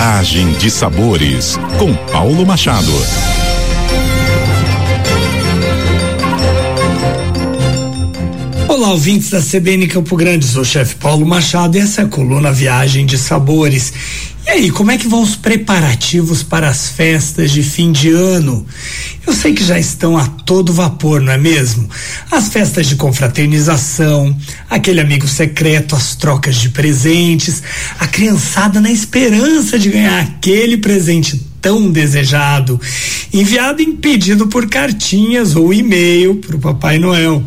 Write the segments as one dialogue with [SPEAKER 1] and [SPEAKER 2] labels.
[SPEAKER 1] Viagem de Sabores, com Paulo Machado.
[SPEAKER 2] Olá, ouvintes da CBN Campo Grande, sou o chefe Paulo Machado e essa é a coluna Viagem de Sabores. E aí, como é que vão os preparativos para as festas de fim de ano? Eu sei que já estão a todo vapor, não é mesmo? As festas de confraternização, aquele amigo secreto, as trocas de presentes, a criançada na esperança de ganhar aquele presente tão desejado, enviado em pedido por cartinhas ou e-mail para o Papai Noel.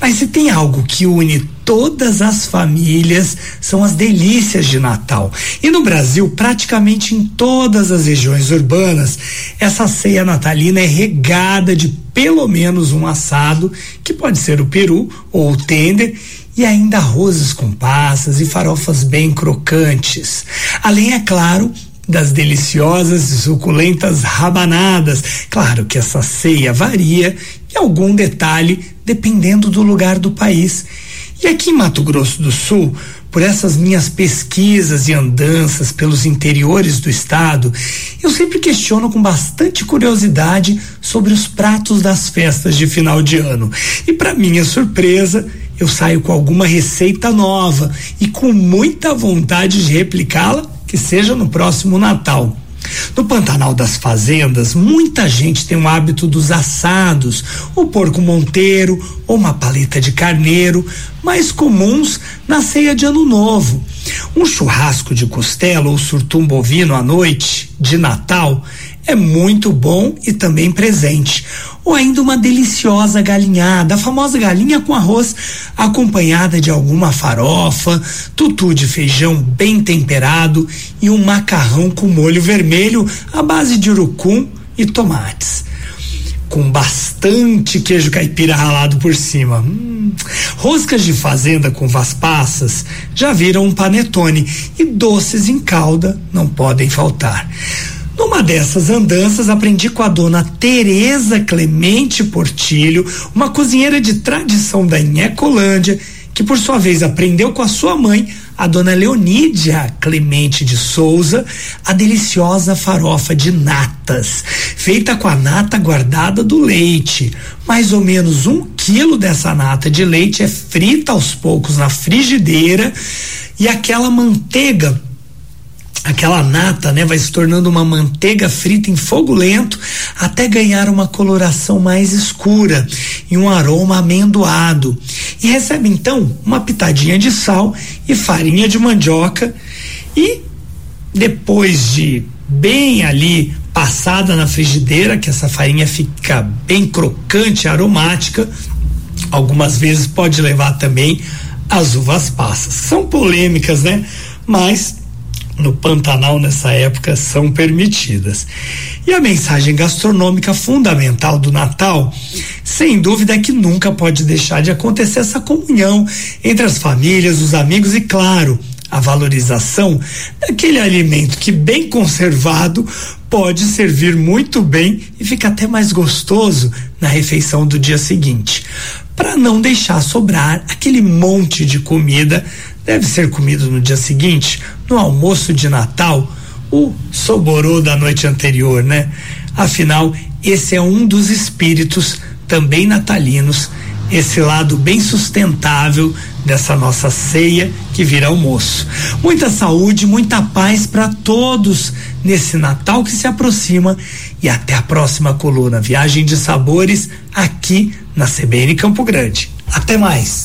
[SPEAKER 2] Mas se tem algo que une todas as famílias, são as delícias de Natal. E no Brasil, praticamente em todas as regiões urbanas, essa ceia natalina é regada de pelo menos um assado, que pode ser o peru ou o tender, e ainda arrozes com passas e farofas bem crocantes. Além, é claro, das deliciosas e suculentas rabanadas. Claro que essa ceia varia em algum detalhe dependendo do lugar do país. E aqui em Mato Grosso do Sul, por essas minhas pesquisas e andanças pelos interiores do estado, eu sempre questiono com bastante curiosidade sobre os pratos das festas de final de ano. E para minha surpresa, eu saio com alguma receita nova e com muita vontade de replicá-la que seja no próximo Natal. No Pantanal das Fazendas, muita gente tem o hábito dos assados, o porco monteiro ou uma paleta de carneiro, mais comuns na ceia de Ano Novo. Um churrasco de costela ou surtum bovino à noite, de Natal, é muito bom e também presente. Ou ainda uma deliciosa galinhada, a famosa galinha com arroz, acompanhada de alguma farofa, tutu de feijão bem temperado e um macarrão com molho vermelho à base de urucum e tomates. Com bastante queijo caipira ralado por cima. Hum. Roscas de fazenda com vaspassas já viram um panetone e doces em calda não podem faltar. Numa dessas andanças, aprendi com a dona Tereza Clemente Portilho, uma cozinheira de tradição da Inhecolândia, que por sua vez aprendeu com a sua mãe, a dona Leonídia Clemente de Souza, a deliciosa farofa de natas, feita com a nata guardada do leite. Mais ou menos um quilo dessa nata de leite é frita aos poucos na frigideira e aquela manteiga aquela nata, né, vai se tornando uma manteiga frita em fogo lento até ganhar uma coloração mais escura e um aroma amendoado. E recebe então uma pitadinha de sal e farinha de mandioca e depois de bem ali passada na frigideira, que essa farinha fica bem crocante, aromática, algumas vezes pode levar também as uvas passas. São polêmicas, né? Mas no Pantanal nessa época são permitidas. E a mensagem gastronômica fundamental do Natal, sem dúvida, é que nunca pode deixar de acontecer essa comunhão entre as famílias, os amigos e, claro, a valorização daquele alimento que, bem conservado, pode servir muito bem e fica até mais gostoso na refeição do dia seguinte. Para não deixar sobrar aquele monte de comida deve ser comido no dia seguinte, no almoço de Natal, o soborô da noite anterior, né? Afinal, esse é um dos espíritos também natalinos, esse lado bem sustentável dessa nossa ceia que vira almoço. Muita saúde, muita paz para todos nesse Natal que se aproxima e até a próxima coluna Viagem de Sabores aqui na CBN Campo Grande. Até mais.